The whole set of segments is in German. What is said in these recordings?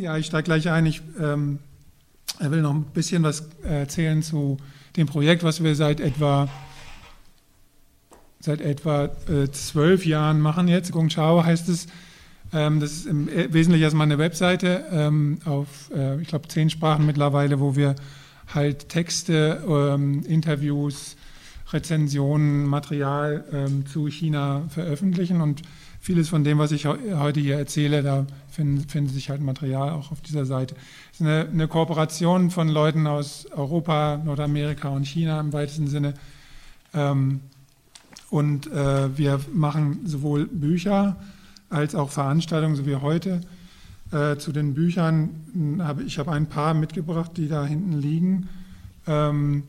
Ja, ich steige gleich ein. Ich ähm, will noch ein bisschen was erzählen zu dem Projekt, was wir seit etwa seit etwa äh, zwölf Jahren machen jetzt. Gong Chao heißt es. Ähm, das ist im Wesentlichen erstmal eine Webseite ähm, auf, äh, ich glaube, zehn Sprachen mittlerweile, wo wir halt Texte, ähm, Interviews, Rezensionen, Material ähm, zu China veröffentlichen und vieles von dem, was ich heute hier erzähle, da findet, findet sich halt Material auch auf dieser Seite. Es ist eine, eine, Kooperation von Leuten aus Europa, Nordamerika und China im weitesten Sinne. Ähm, und äh, wir machen sowohl Bücher als auch Veranstaltungen, so wie heute. Äh, zu den Büchern habe ich habe ein paar mitgebracht, die da hinten liegen. Ähm,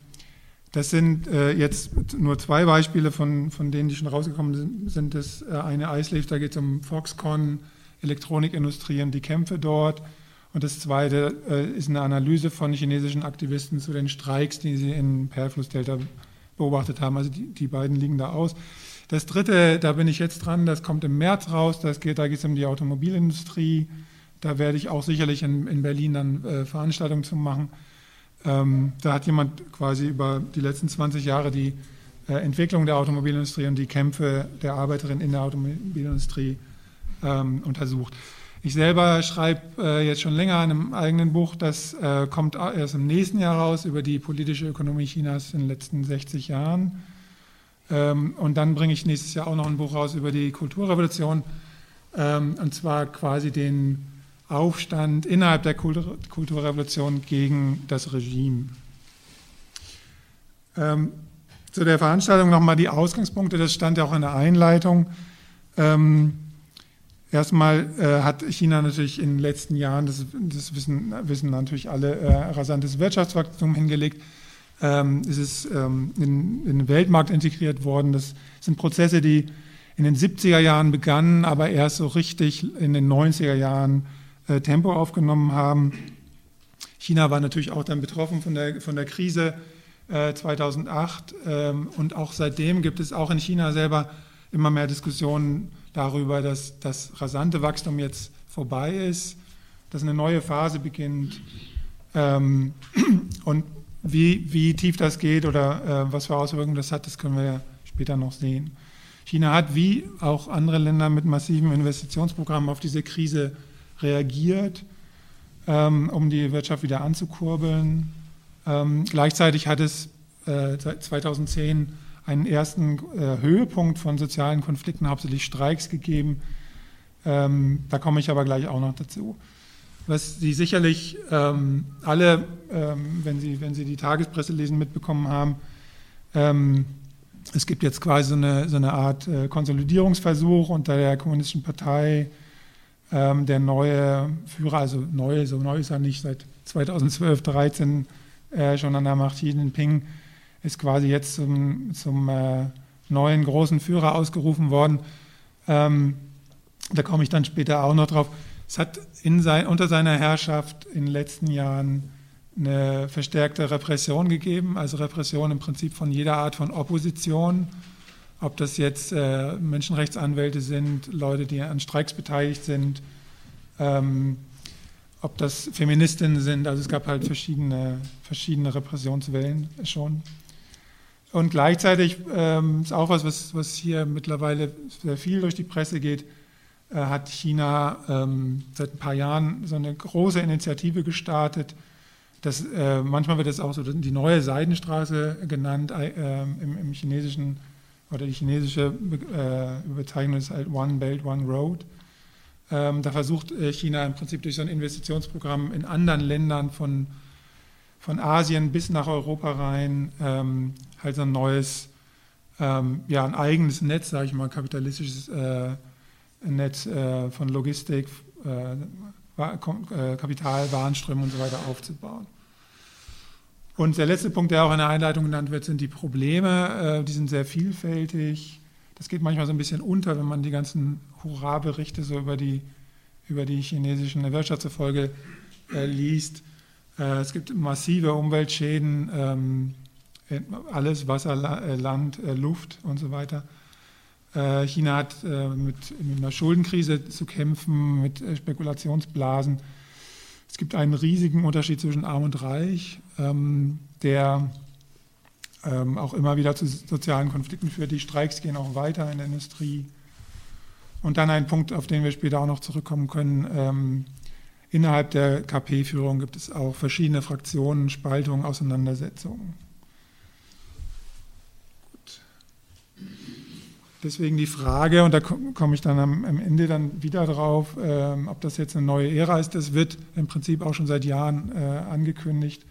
das sind äh, jetzt nur zwei Beispiele von, von denen, die schon rausgekommen sind. sind das äh, eine Eisleaf, da geht es um Foxconn, Elektronikindustrie und die Kämpfe dort. Und das zweite äh, ist eine Analyse von chinesischen Aktivisten zu den Streiks, die sie in Perlflussdelta beobachtet haben. Also die, die beiden liegen da aus. Das dritte, da bin ich jetzt dran, das kommt im März raus, das geht, da geht es um die Automobilindustrie. Da werde ich auch sicherlich in, in Berlin dann äh, Veranstaltungen zu machen. Ähm, da hat jemand quasi über die letzten 20 Jahre die äh, Entwicklung der Automobilindustrie und die Kämpfe der Arbeiterin in der Automobilindustrie ähm, untersucht. Ich selber schreibe äh, jetzt schon länger an einem eigenen Buch, das äh, kommt erst im nächsten Jahr raus über die politische Ökonomie Chinas in den letzten 60 Jahren. Ähm, und dann bringe ich nächstes Jahr auch noch ein Buch raus über die Kulturrevolution, ähm, und zwar quasi den Aufstand innerhalb der Kultur Kulturrevolution gegen das Regime. Ähm, zu der Veranstaltung nochmal die Ausgangspunkte, das stand ja auch in der Einleitung. Ähm, erstmal äh, hat China natürlich in den letzten Jahren, das, das wissen, wissen, natürlich alle, äh, rasantes Wirtschaftswachstum hingelegt. Ähm, es ist ähm, in, in, den Weltmarkt integriert worden. Das sind Prozesse, die in den 70er Jahren begannen, aber erst so richtig in den 90er Jahren äh, Tempo aufgenommen haben. China war natürlich auch dann betroffen von der, von der Krise äh, 2008 ähm, und auch seitdem gibt es auch in China selber immer mehr Diskussionen darüber, dass das rasante Wachstum jetzt vorbei ist, dass eine neue Phase beginnt ähm, und wie, wie tief das geht oder äh, was für Auswirkungen das hat, das können wir ja später noch sehen. China hat wie auch andere Länder mit massiven Investitionsprogrammen auf diese Krise reagiert, ähm, um die Wirtschaft wieder anzukurbeln. Ähm, gleichzeitig hat es äh, 2010 einen ersten äh, Höhepunkt von sozialen Konflikten, hauptsächlich Streiks gegeben. Ähm, da komme ich aber gleich auch noch dazu. Was Sie sicherlich ähm, alle, ähm, wenn, Sie, wenn Sie die Tagespresse lesen, mitbekommen haben, ähm, es gibt jetzt quasi so eine, so eine Art äh, Konsolidierungsversuch unter der Kommunistischen Partei ähm, der neue Führer, also neu, so neu ist er nicht, seit 2012, 2013 äh, schon an der Macht, Xi Jinping, ist quasi jetzt zum, zum äh, neuen großen Führer ausgerufen worden. Ähm, da komme ich dann später auch noch drauf. Es hat sein, unter seiner Herrschaft in den letzten Jahren eine verstärkte Repression gegeben, also Repression im Prinzip von jeder Art von Opposition ob das jetzt äh, Menschenrechtsanwälte sind, Leute, die an Streiks beteiligt sind, ähm, ob das Feministinnen sind. Also es gab halt verschiedene, verschiedene Repressionswellen schon. Und gleichzeitig ähm, ist auch was, was, was hier mittlerweile sehr viel durch die Presse geht, äh, hat China ähm, seit ein paar Jahren so eine große Initiative gestartet. Das, äh, manchmal wird das auch so die neue Seidenstraße genannt äh, im, im chinesischen oder die chinesische äh, Bezeichnung ist halt One Belt, One Road. Ähm, da versucht äh, China im Prinzip durch so ein Investitionsprogramm in anderen Ländern von, von Asien bis nach Europa rein ähm, halt so ein neues, ähm, ja, ein eigenes Netz, sage ich mal, kapitalistisches äh, Netz äh, von Logistik, äh, äh, Kapital, Warenströme und so weiter aufzubauen. Und der letzte Punkt, der auch in der Einleitung genannt wird, sind die Probleme. Äh, die sind sehr vielfältig. Das geht manchmal so ein bisschen unter, wenn man die ganzen Hurra-Berichte so über die, über die chinesischen Wirtschaftserfolge äh, liest. Äh, es gibt massive Umweltschäden, ähm, alles Wasser, Land, Luft und so weiter. China hat mit, mit einer Schuldenkrise zu kämpfen, mit Spekulationsblasen. Gibt einen riesigen Unterschied zwischen Arm und Reich, ähm, der ähm, auch immer wieder zu sozialen Konflikten führt. Die Streiks gehen auch weiter in der Industrie. Und dann ein Punkt, auf den wir später auch noch zurückkommen können. Ähm, innerhalb der KP-Führung gibt es auch verschiedene Fraktionen, Spaltungen, Auseinandersetzungen. Deswegen die Frage, und da komme ich dann am, Ende dann wieder drauf, ähm, ob das jetzt eine neue Ära ist. Das wird im Prinzip auch schon seit Jahren äh, angekündigt.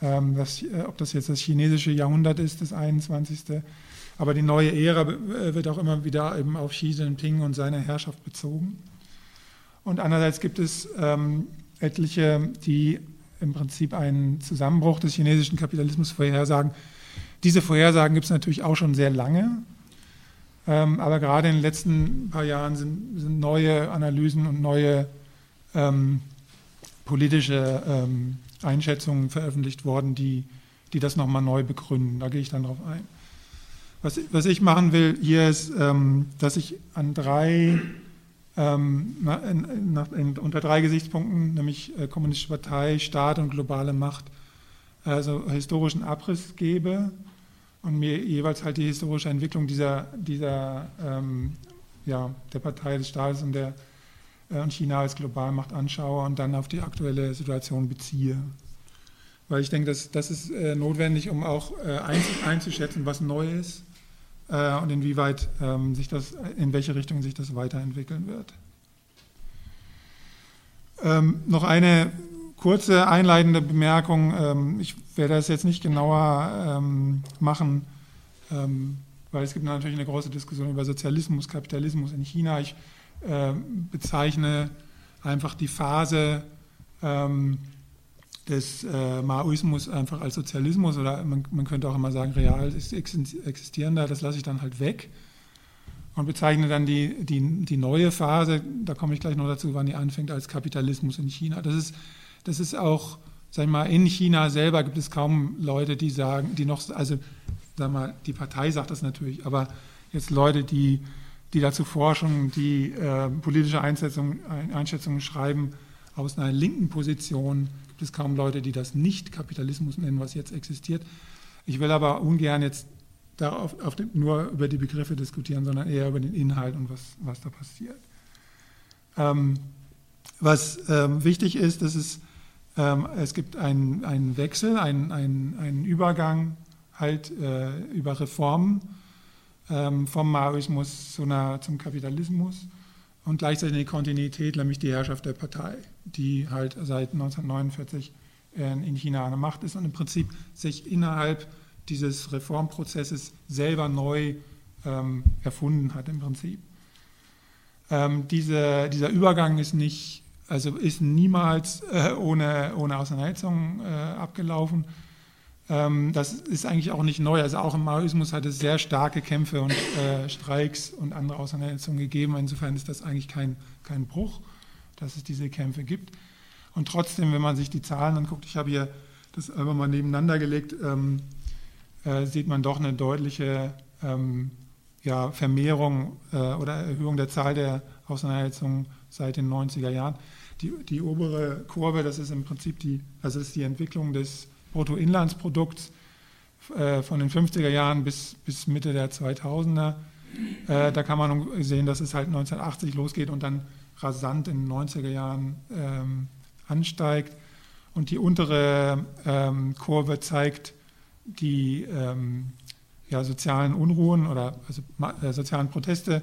Ähm, äh, ob das jetzt das chinesische Jahrhundert ist, das 21. Aber die neue Ära äh, wird auch immer wieder eben auf Xi Jinping und seine Herrschaft bezogen. Und andererseits gibt es ähm, etliche, die im Prinzip einen Zusammenbruch des chinesischen Kapitalismus vorhersagen. Diese Vorhersagen gibt es natürlich auch schon sehr lange. Ähm, aber gerade in den letzten paar Jahren sind, sind neue Analysen und neue ähm, politische ähm, Einschätzungen veröffentlicht worden, die, die das nochmal neu begründen. Da gehe ich dann drauf ein. Was, was ich machen will hier ist, ähm, dass ich an drei, ähm, in, in, unter drei Gesichtspunkten, nämlich äh, Kommunistische Partei, Staat und globale Macht, also historischen Abriss gebe und mir jeweils halt die historische Entwicklung dieser, dieser ähm, ja, der Partei des Staates und der äh, und China als Globalmacht anschaue und dann auf die aktuelle Situation beziehe. Weil ich denke, das, das ist äh, notwendig, um auch äh, einzuschätzen, was neu ist und inwieweit ähm, sich das, in welche Richtung sich das weiterentwickeln wird. Ähm, noch eine kurze einleitende Bemerkung. Ähm, ich werde das jetzt nicht genauer machen, weil es gibt natürlich eine große Diskussion über Sozialismus, Kapitalismus in China. Ich bezeichne einfach die Phase ähm, des äh, Maoismus einfach als Sozialismus oder man, man, könnte auch immer sagen, real ist existierender, das lasse ich dann halt weg und bezeichne dann die, die, die neue Phase, da komme ich gleich noch dazu, wann die anfängt, als Kapitalismus in China. Das ist, das ist auch, sag mal, in China selber gibt es kaum Leute, die sagen, die noch, also sag mal, die Partei sagt das natürlich, aber jetzt Leute, die die dazu forschen, die äh, politische Einschätzungen schreiben, aus einer linken Position gibt es kaum Leute, die das nicht Kapitalismus nennen, was jetzt existiert. Ich will aber ungern jetzt darauf, den, nur über die Begriffe diskutieren, sondern eher über den Inhalt und was, was da passiert. Ähm, was ähm, wichtig ist, es, ähm, es gibt einen, einen Wechsel, einen, einen, einen Übergang halt äh, über Reformen ähm, vom Maoismus zu einer, zum Kapitalismus und gleichzeitig eine Kontinuität, nämlich die Herrschaft der Partei, die halt seit 1949 in China an der Macht ist und im Prinzip sich innerhalb dieses Reformprozesses selber neu ähm, erfunden hat im Prinzip. Ähm, diese, dieser Übergang ist nicht, also ist niemals äh, ohne, ohne Auseinandersetzung äh, abgelaufen, ähm, das ist eigentlich auch nicht neu. Also auch im Maoismus hat es sehr starke Kämpfe und äh, Streiks und andere Auseinandersetzungen gegeben. Insofern ist das eigentlich kein, kein Bruch, dass es diese Kämpfe gibt. Und trotzdem, wenn man sich die Zahlen anguckt, ich habe hier das einfach mal nebeneinander gelegt, ähm, äh, sieht man doch eine deutliche ähm, ja, Vermehrung äh, oder Erhöhung der Zahl der Auseinandersetzungen seit den 90er Jahren. Die, die obere Kurve, das ist im Prinzip die, also ist die Entwicklung des Bruttoinlandsprodukts äh, von den 50er Jahren bis, bis Mitte der 2000er. Äh, da kann man sehen, dass es halt 1980 losgeht und dann rasant in den 90er Jahren ähm, ansteigt. Und die untere ähm, Kurve zeigt die ähm, ja, sozialen Unruhen oder also, äh, sozialen Proteste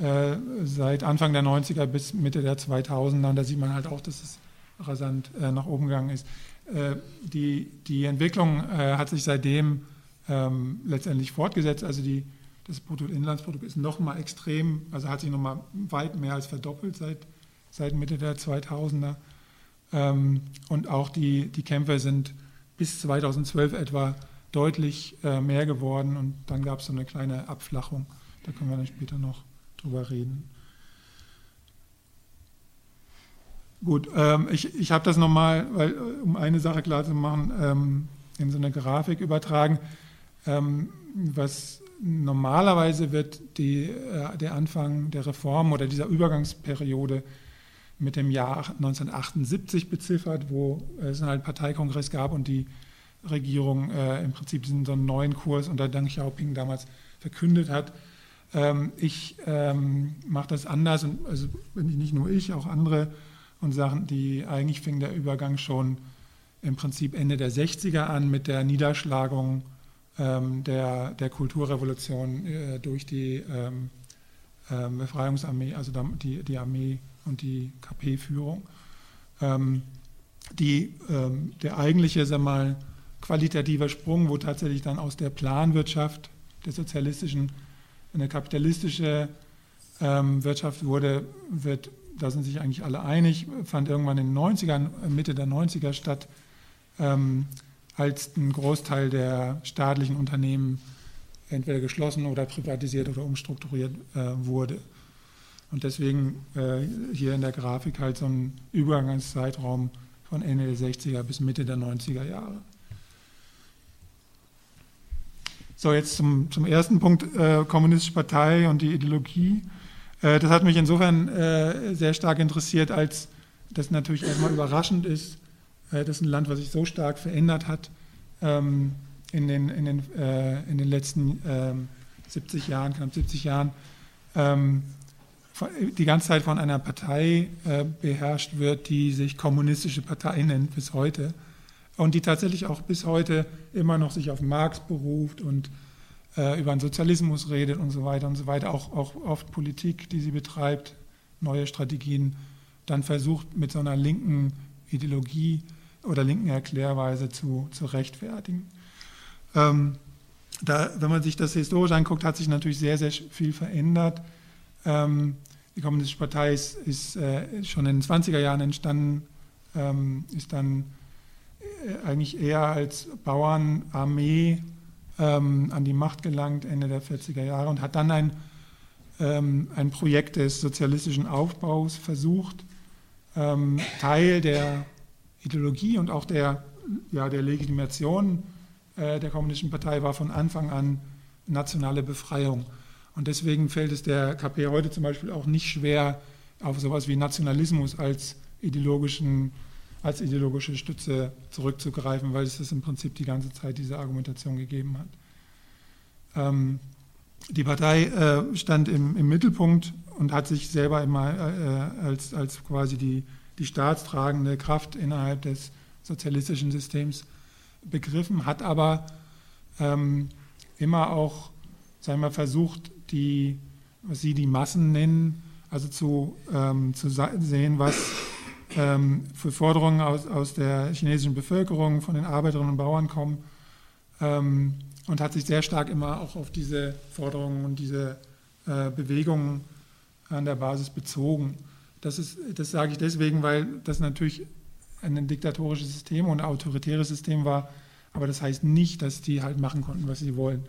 äh, seit Anfang der 90er bis Mitte der 2000er. Und da sieht man halt auch, dass es rasant äh, nach oben gegangen ist. Äh, die, die Entwicklung äh, hat sich seitdem ähm, letztendlich fortgesetzt. Also die, das Bruttoinlandsprodukt ist nochmal extrem, also hat sich nochmal weit mehr als verdoppelt seit, seit Mitte der 2000er. Ähm, und auch die, die Kämpfe sind bis 2012 etwa deutlich äh, mehr geworden und dann gab es so eine kleine Abflachung. Da können wir dann später noch drüber reden. Gut, ähm, ich, ich habe das nochmal, äh, um eine Sache klar zu machen, ähm, in so eine Grafik übertragen. Ähm, was normalerweise wird die, äh, der Anfang der Reform oder dieser Übergangsperiode mit dem Jahr 1978 beziffert, wo es einen Parteikongress gab und die Regierung äh, im Prinzip diesen so einen neuen Kurs unter Deng Xiaoping damals verkündet hat. Ähm, ich ähm, mache das anders und also nicht nur ich, auch andere und Sachen, die eigentlich fing der Übergang schon im Prinzip Ende der 60er an mit der Niederschlagung ähm, der, der Kulturrevolution äh, durch die ähm, äh, Befreiungsarmee, also die, die Armee und die KP-Führung. Ähm, die, ähm, der eigentliche, sag mal, qualitativer Sprung, wo tatsächlich dann aus der Planwirtschaft der sozialistischen eine kapitalistische ähm, Wirtschaft wurde, wird, da sind sich eigentlich alle einig, fand irgendwann in den 90ern, Mitte der 90er statt, ähm, als ein Großteil der staatlichen Unternehmen entweder geschlossen oder privatisiert oder umstrukturiert äh, wurde. Und deswegen äh, hier in der Grafik halt so ein Übergangszeitraum von Ende der 60er bis Mitte der 90er Jahre. So, jetzt zum, zum ersten Punkt, äh, Kommunistische Partei und die Ideologie. Äh, das hat mich insofern äh, sehr stark interessiert, als das natürlich erstmal überraschend ist, äh, dass ein Land, was sich so stark verändert hat, ähm, in, den, in, den, äh, in den letzten 70 ähm, Jahren, knapp 70 Jahren, ähm, die ganze Zeit von einer Partei äh, beherrscht wird, die sich Kommunistische Partei nennt bis heute und die tatsächlich auch bis heute immer noch sich auf Marx beruft und äh, über den Sozialismus redet und so weiter und so weiter, auch, auch oft Politik, die sie betreibt, neue Strategien, dann versucht mit so einer linken Ideologie oder linken Erklärweise zu, zu rechtfertigen. Ähm, da, wenn man sich das historisch anguckt, hat sich natürlich sehr, sehr viel verändert. Ähm, die Kommunistische Partei ist, ist äh, schon in den 20er Jahren entstanden, ähm, ist dann eigentlich eher als Bauernarmee ähm, an die Macht gelangt, Ende der 40er Jahre, und hat dann ein, ähm, ein Projekt des sozialistischen Aufbaus versucht, ähm, Teil der Ideologie und auch der, ja, der Legitimation äh, der Kommunistischen Partei war von Anfang an nationale Befreiung. Und deswegen fällt es der KP heute zum Beispiel auch nicht schwer, auf sowas wie Nationalismus als, ideologischen, als ideologische Stütze zurückzugreifen, weil es das im Prinzip die ganze Zeit diese Argumentation gegeben hat. Ähm, die Partei äh, stand im, im, Mittelpunkt und hat sich selber immer äh, als, als quasi die, die staatstragende Kraft innerhalb des sozialistischen Systems begriffen, hat aber ähm, immer auch sagen wir, versucht, die, was Sie die Massen nennen, also zu, ähm, zu sehen, was für Forderungen aus, aus der chinesischen Bevölkerung, von den Arbeiterinnen und Bauern kommen ähm, und hat sich sehr stark immer auch auf diese Forderungen und diese äh, Bewegungen an der Basis bezogen. Das, ist, das sage ich deswegen, weil das natürlich ein diktatorisches System und ein autoritäres System war, aber das heißt nicht, dass die halt machen konnten, was sie wollen.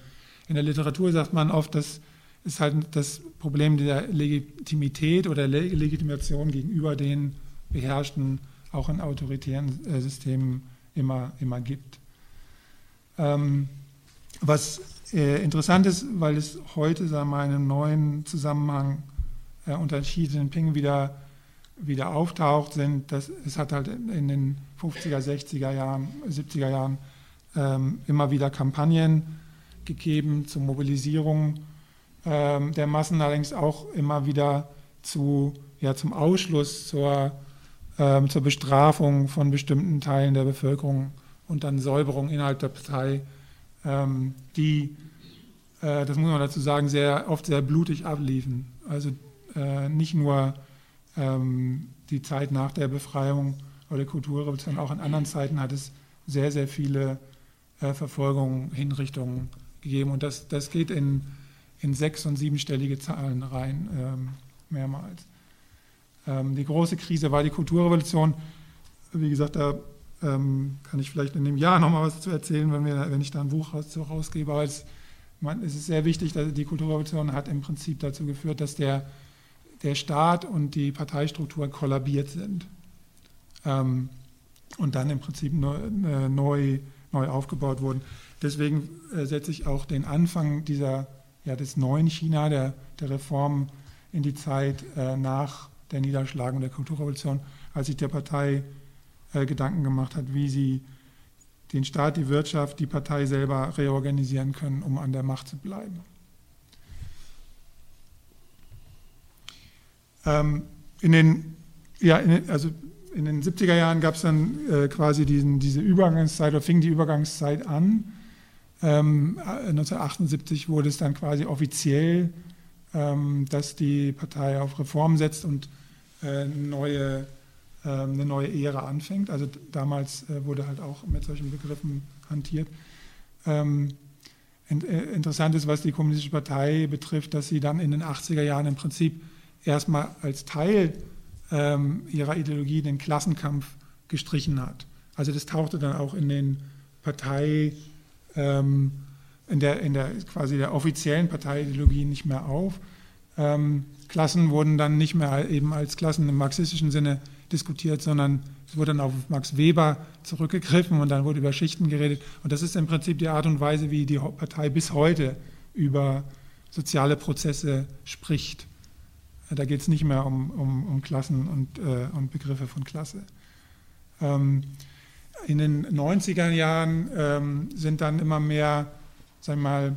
In der Literatur sagt man oft, dass ist halt das Problem der Legitimität oder Legitimation gegenüber den beherrschten, auch in autoritären äh, Systemen immer, immer gibt. Ähm, was äh, interessant ist, weil es heute sagen wir, einen neuen Zusammenhang äh, unter Xi Jinping wieder, wieder auftaucht, sind, dass es hat halt in den 50er, 60er Jahren, 70er Jahren ähm, immer wieder Kampagnen gegeben zur Mobilisierung ähm, der Massen allerdings auch immer wieder zu, ja, zum Ausschluss, zur, ähm, zur Bestrafung von bestimmten Teilen der Bevölkerung und dann Säuberung innerhalb der Partei, ähm, die, äh, das muss man dazu sagen, sehr oft sehr blutig abliefen. Also äh, nicht nur ähm, die Zeit nach der Befreiung oder der Kulturrevolution, auch in anderen Zeiten hat es sehr, sehr viele äh, Verfolgungen, Hinrichtungen gegeben. Und das, das geht in in sechs- und siebenstellige Zahlen rein, ähm, mehrmals. Ähm, die große Krise war die Kulturrevolution. Wie gesagt, da ähm, kann ich vielleicht in dem Jahr nochmal was zu erzählen, wenn, wir, wenn ich da ein Buch raus, rausgebe. Aber es, man, es, ist sehr wichtig, dass die Kulturrevolution hat im Prinzip dazu geführt, dass der, der Staat und die Parteistruktur kollabiert sind. Ähm, und dann im Prinzip neu, äh, neu, neu aufgebaut wurden. Deswegen äh, setze ich auch den Anfang dieser ja, des neuen China, der, der Reform in die Zeit äh, nach der Niederschlagung der Kulturrevolution, als sich der Partei äh, Gedanken gemacht hat, wie sie den Staat, die Wirtschaft, die Partei selber reorganisieren können, um an der Macht zu bleiben. Ähm, in den, ja, in, also in den 70er Jahren gab es dann äh, quasi diesen, diese Übergangszeit oder fing die Übergangszeit an. Ähm, 1978 wurde es dann quasi offiziell, dass die Partei auf Reform setzt und äh, neue, äh, eine neue Ära anfängt. Also damals äh, wurde halt auch mit solchen Begriffen hantiert. Ähm, äh, interessant ist, was die Kommunistische Partei betrifft, dass sie dann in den 80er Jahren im Prinzip erstmal als Teil ähm, ihrer Ideologie den Klassenkampf gestrichen hat. Also das tauchte dann auch in den Partei, ähm, in, der, in der quasi der offiziellen Parteiideologie nicht mehr auf. Ähm, Klassen wurden dann nicht mehr eben als Klassen im marxistischen Sinne diskutiert, sondern es wurde dann auf Max Weber zurückgegriffen und dann wurde über Schichten geredet. Und das ist im Prinzip die Art und Weise, wie die Partei bis heute über soziale Prozesse spricht. Da geht es nicht mehr um, um, um Klassen und, äh, und, Begriffe von Klasse. Ähm, in den 90er Jahren ähm, sind dann immer mehr, sagen wir mal,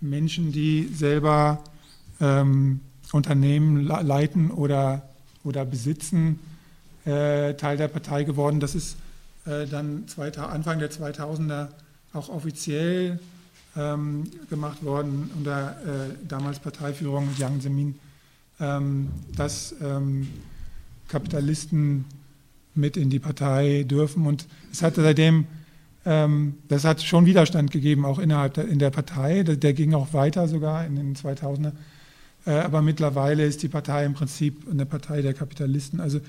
Menschen, die selber ähm, Unternehmen leiten oder, oder besitzen, äh, Teil der Partei geworden. Das ist äh, dann Anfang der 2000er auch offiziell ähm, gemacht worden unter äh, damals Parteiführung Jiang Zemin ähm, dass ähm, Kapitalisten mit in die Partei dürfen. Und es hat seitdem, das hat schon Widerstand gegeben, auch innerhalb der, in der Partei. Der, der, ging auch weiter sogar in den 2000er. Äh, aber mittlerweile ist die Partei im Prinzip eine Partei der Kapitalisten. Also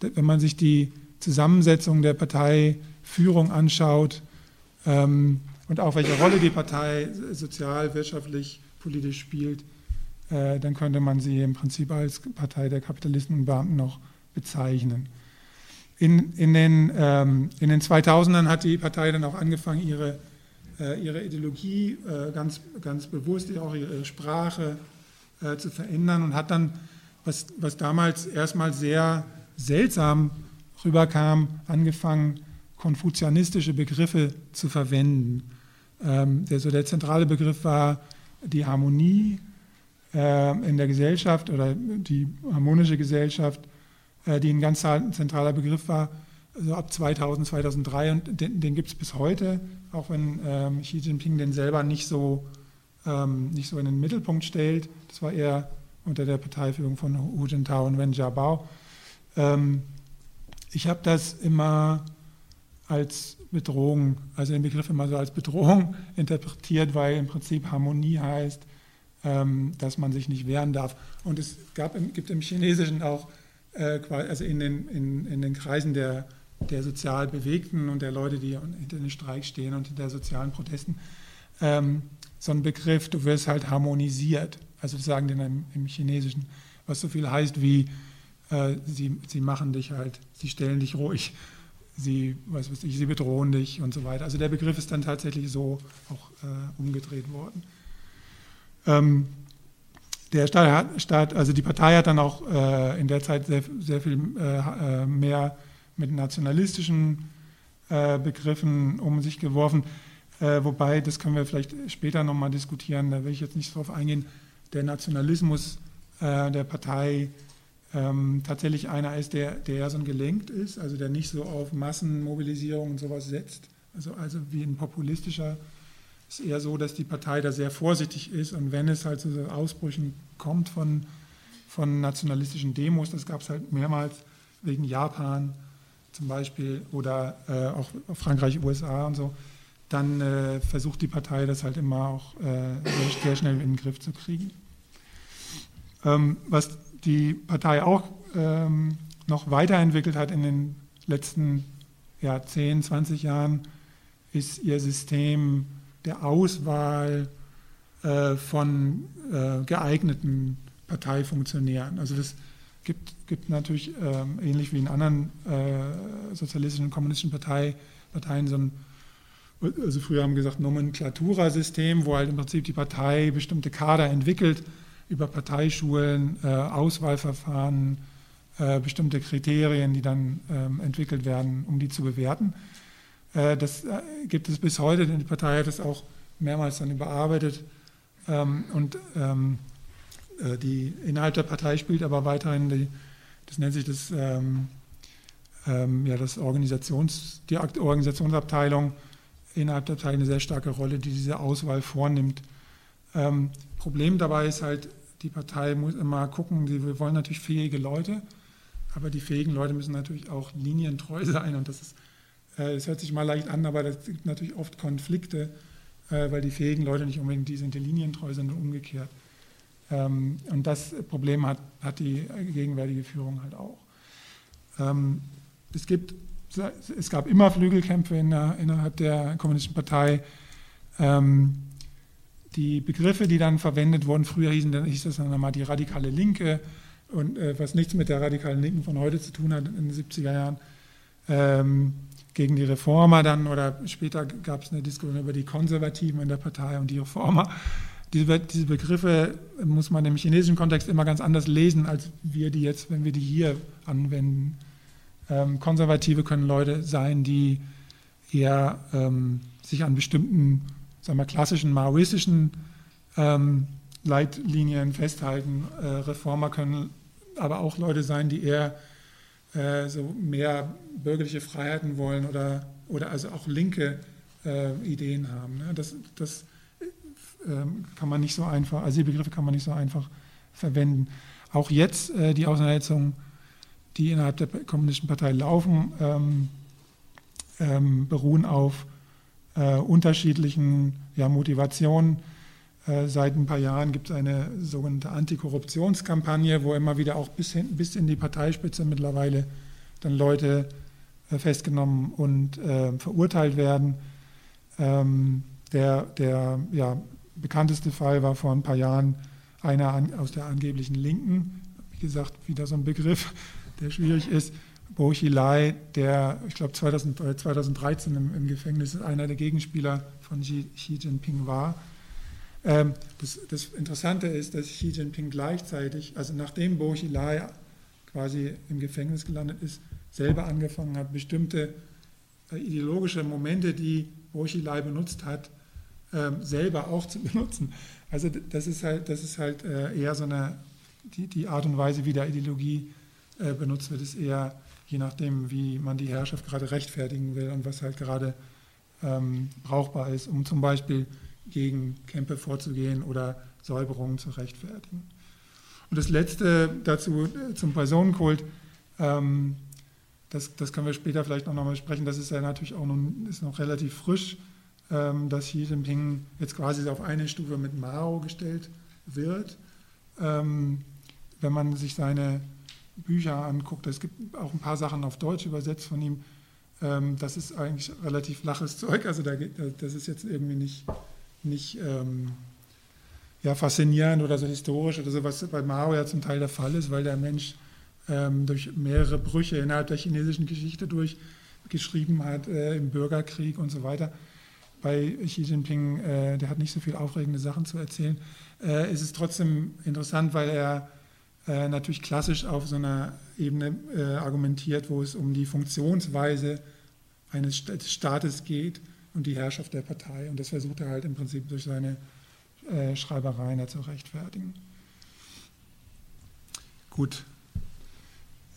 wenn man sich die Zusammensetzung der Parteiführung anschaut ähm, und auch welche Rolle die Partei sozial, wirtschaftlich, politisch spielt, äh, dann könnte man sie im Prinzip als Partei der Kapitalisten und Beamten noch bezeichnen. In, in, den, ähm, in den 2000ern hat die Partei dann auch angefangen, ihre, äh, ihre Ideologie äh, ganz, ganz bewusst, auch ihre Sprache äh, zu verändern und hat dann, was, was damals erstmal sehr seltsam rüberkam, angefangen, konfuzianistische Begriffe zu verwenden. Ähm, der, so der zentrale Begriff war die Harmonie, äh, in der Gesellschaft oder die harmonische Gesellschaft, die ein ganz zentraler Begriff war, so ab 2000, 2003 und den, den gibt es bis heute, auch wenn ähm, Xi Jinping den selber nicht so, ähm, nicht so in den Mittelpunkt stellt. Das war eher unter der Parteiführung von Hu Jintao und Wen Jiabao. Ähm, ich habe das immer als Bedrohung, also den Begriff immer so als Bedrohung interpretiert, weil im Prinzip Harmonie heißt, ähm, dass man sich nicht wehren darf. Und es gab, gibt im Chinesischen auch, äh, also in den, in, in den Kreisen der, der sozial Bewegten und der Leute, die hinter den Streik stehen und hinter sozialen Protesten, ähm, so ein Begriff, du wirst halt harmonisiert. Also sagen die im, im Chinesischen, was so viel heißt wie, äh, sie, sie machen dich halt, sie stellen dich ruhig, sie, was weiß ich, sie bedrohen dich und so weiter. Also der Begriff ist dann tatsächlich so auch äh, umgedreht worden. Ähm, der Staat, Staat, also die Partei hat dann auch äh, in der Zeit sehr, sehr viel äh, äh mehr mit nationalistischen äh, Begriffen um sich geworfen. Äh, wobei, das können wir vielleicht später nochmal diskutieren, da will ich jetzt nicht drauf eingehen, der Nationalismus äh, der Partei ähm, tatsächlich einer ist, der, der eher so ein gelenkt ist, also der nicht so auf Massenmobilisierung und sowas setzt, also, also wie ein populistischer ist eher so, dass die Partei da sehr vorsichtig ist und wenn es halt zu so Ausbrüchen kommt von, von nationalistischen Demos, das gab es halt mehrmals wegen Japan zum Beispiel oder äh, auch Frankreich, USA und so, dann äh, versucht die Partei das halt immer auch äh, sehr, sehr, schnell in den Griff zu kriegen. Ähm, was die Partei auch ähm, noch weiterentwickelt hat in den letzten ja, 10, 20 Jahren, ist ihr System der Auswahl äh, von äh, geeigneten Parteifunktionären. Also das gibt, gibt natürlich ähm, ähnlich wie in anderen äh, sozialistischen und kommunistischen Partei, Parteien so ein, also früher haben wir gesagt, Nomenklatura-System, wo halt im Prinzip die Partei bestimmte Kader entwickelt über Parteischulen, äh, Auswahlverfahren, äh, bestimmte Kriterien, die dann ähm, entwickelt werden, um die zu bewerten. Äh, das äh, gibt es bis heute, denn die Partei hat es auch mehrmals dann überarbeitet ähm, und ähm, äh, die innerhalb der Partei spielt aber weiterhin die, das nennt sich das, ähm, ja, das Organisations, die Organisationsabteilung innerhalb der Partei eine sehr starke Rolle, die diese Auswahl vornimmt. Problem dabei ist halt, die Partei muss immer gucken, wir wollen natürlich fähige Leute, aber die fähigen Leute müssen natürlich auch linientreu sein und das ist, äh, es hört sich mal leicht an, aber es gibt natürlich oft Konflikte, äh, weil die fähigen Leute nicht unbedingt die sind, die linientreu sind und umgekehrt. Ähm, und das Problem hat, hat die gegenwärtige Führung halt auch. Ähm, es, gibt, es gab immer Flügelkämpfe innerhalb der Kommunistischen Partei. Ähm, die Begriffe, die dann verwendet wurden, früher hießen, dann hieß das dann einmal die radikale Linke, und äh, was nichts mit der radikalen Linken von heute zu tun hat in den 70er Jahren, gegen die Reformer dann oder später gab es eine Diskussion über die Konservativen in der Partei und die Reformer. Diese, diese, Begriffe muss man im chinesischen Kontext immer ganz anders lesen, als wir die jetzt, wenn wir die hier anwenden. Ähm, Konservative können Leute sein, die eher ähm, sich an bestimmten, sagen wir, klassischen maoistischen ähm, Leitlinien festhalten. Äh, Reformer können aber auch Leute sein, die eher äh, so mehr bürgerliche Freiheiten wollen oder, oder also auch linke äh, Ideen haben. Ne? Das, das ähm, kann man nicht so einfach, also die Begriffe kann man nicht so einfach verwenden. Auch jetzt äh, die Auseinandersetzungen, die innerhalb der Kommunistischen Partei laufen, ähm, ähm, beruhen auf äh, unterschiedlichen ja, Motivationen. Äh, seit ein paar Jahren gibt es eine sogenannte Antikorruptionskampagne, wo immer wieder auch bis, hin, bis in die Parteispitze mittlerweile dann Leute äh, festgenommen und äh, verurteilt werden. Ähm, der der ja, bekannteste Fall war vor ein paar Jahren einer an, aus der angeblichen Linken, wie gesagt, wieder so ein Begriff, der schwierig ist. Bo Xilai, der, ich glaube, 2013 im, im, Gefängnis einer der Gegenspieler von Xi, Xi Jinping war. Ähm, das, das, Interessante ist, dass Xi Jinping gleichzeitig, also nachdem Bo Xilai quasi im Gefängnis gelandet ist, selber angefangen hat, bestimmte äh, ideologische Momente, die Bo Xilai benutzt hat, ähm, selber auch zu benutzen. Also das ist halt, das ist halt äh, eher so eine, die, die Art und Weise, wie da Ideologie äh, benutzt wird, ist eher je nachdem, wie man die Herrschaft gerade rechtfertigen will und was halt gerade ähm, brauchbar ist, um zum Beispiel gegen Kämpfe vorzugehen oder Säuberungen zu rechtfertigen. Und das Letzte dazu äh, zum Personenkult, ähm, das, das können wir später vielleicht noch mal sprechen, das ist ja natürlich auch noch, ist noch relativ frisch, ähm, dass Xi Jinping jetzt quasi auf eine Stufe mit Mao gestellt wird. Ähm, wenn man sich seine Bücher anguckt, es gibt auch ein paar Sachen auf Deutsch übersetzt von ihm, ähm, das ist eigentlich relativ flaches Zeug, also da, das ist jetzt irgendwie nicht, nicht ja, faszinierend oder so historisch oder so, was bei Mao ja zum Teil der Fall ist, weil der Mensch durch mehrere Brüche innerhalb der chinesischen Geschichte durchgeschrieben hat, äh, im Bürgerkrieg und so weiter bei Xi Jinping, äh, der hat nicht so viel aufregende Sachen zu erzählen. Äh, es ist trotzdem interessant, weil er äh, natürlich klassisch auf so einer Ebene äh, argumentiert, wo es um die Funktionsweise eines Staates geht und die Herrschaft der Partei. Und das versucht er halt im Prinzip durch seine äh, Schreibereien zu rechtfertigen. Gut.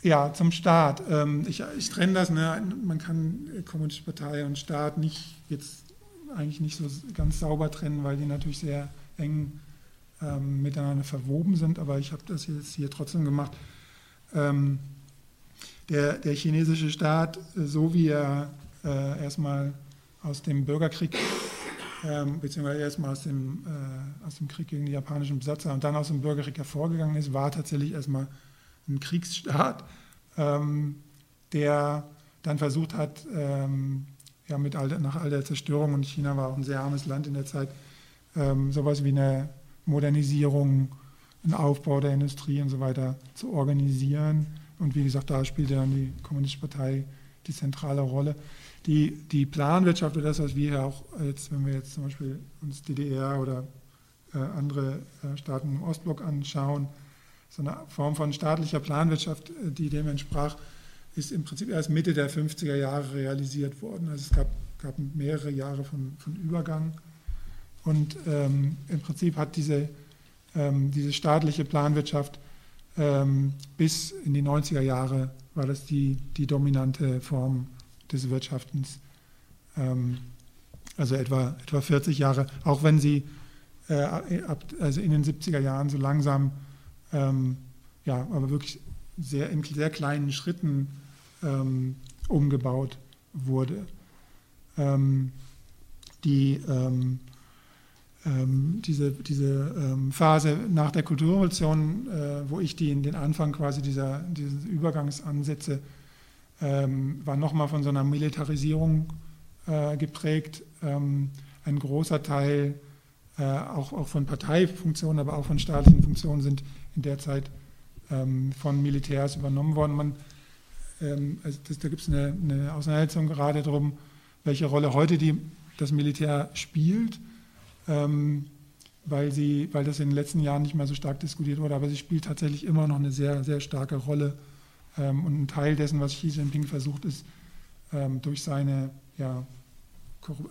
Ja, zum Staat. Ähm, ich, ich trenne das. Ne? Man kann Kommunistische Partei und Staat nicht jetzt eigentlich nicht so ganz sauber trennen, weil die natürlich sehr eng ähm, miteinander verwoben sind, aber ich habe das jetzt hier trotzdem gemacht. Ähm, der, der, chinesische Staat, äh, so wie er äh, erstmal aus dem Bürgerkrieg, ähm, beziehungsweise erstmal aus dem, äh, aus dem Krieg gegen die japanischen Besatzer und dann aus dem Bürgerkrieg hervorgegangen ist, war tatsächlich erstmal ein Kriegsstaat, ähm, der dann versucht hat, ähm, ja, mit all, nach all der Zerstörung, und China war auch ein sehr armes Land in der Zeit, ähm, sowas wie eine Modernisierung, einen Aufbau der Industrie und so weiter zu organisieren. Und wie gesagt, da spielte dann die Kommunistische Partei die zentrale Rolle. Die, die Planwirtschaft oder das, was wir auch jetzt, wenn wir jetzt zum Beispiel uns DDR oder äh, andere äh, Staaten im Ostblock anschauen, so eine Form von staatlicher Planwirtschaft, die dem entsprach, ist im Prinzip erst Mitte der 50er Jahre realisiert worden. Also es gab, gab mehrere Jahre von, von Übergang. Und ähm, im Prinzip hat diese, ähm, diese staatliche Planwirtschaft ähm, bis in die 90er Jahre war das die, die dominante Form des Wirtschaftens. Ähm, also etwa, etwa 40 Jahre, auch wenn sie äh, ab, also in den 70er Jahren so langsam, ähm, ja, aber wirklich sehr, in sehr kleinen Schritten ähm, umgebaut wurde. Ähm, die, ähm, ähm, diese, diese Phase nach der Kulturrevolution, äh, wo ich die in den Anfang quasi dieser, dieses Übergangsansätze war nochmal von so einer Militarisierung äh, geprägt. ein großer Teil äh, auch, auch von Parteifunktionen, aber auch von staatlichen Funktionen sind in der Zeit von Militärs übernommen worden. Man ähm, also das, da gibt es eine, eine, Auseinandersetzung gerade darum, welche Rolle heute die, das Militär spielt, ähm, weil, sie, weil das in den letzten Jahren nicht mehr so stark diskutiert wurde, aber sie spielt tatsächlich immer noch eine sehr, sehr starke Rolle. Ähm, und ein Teil dessen, was Xi Jinping versucht, ist durch seine ja,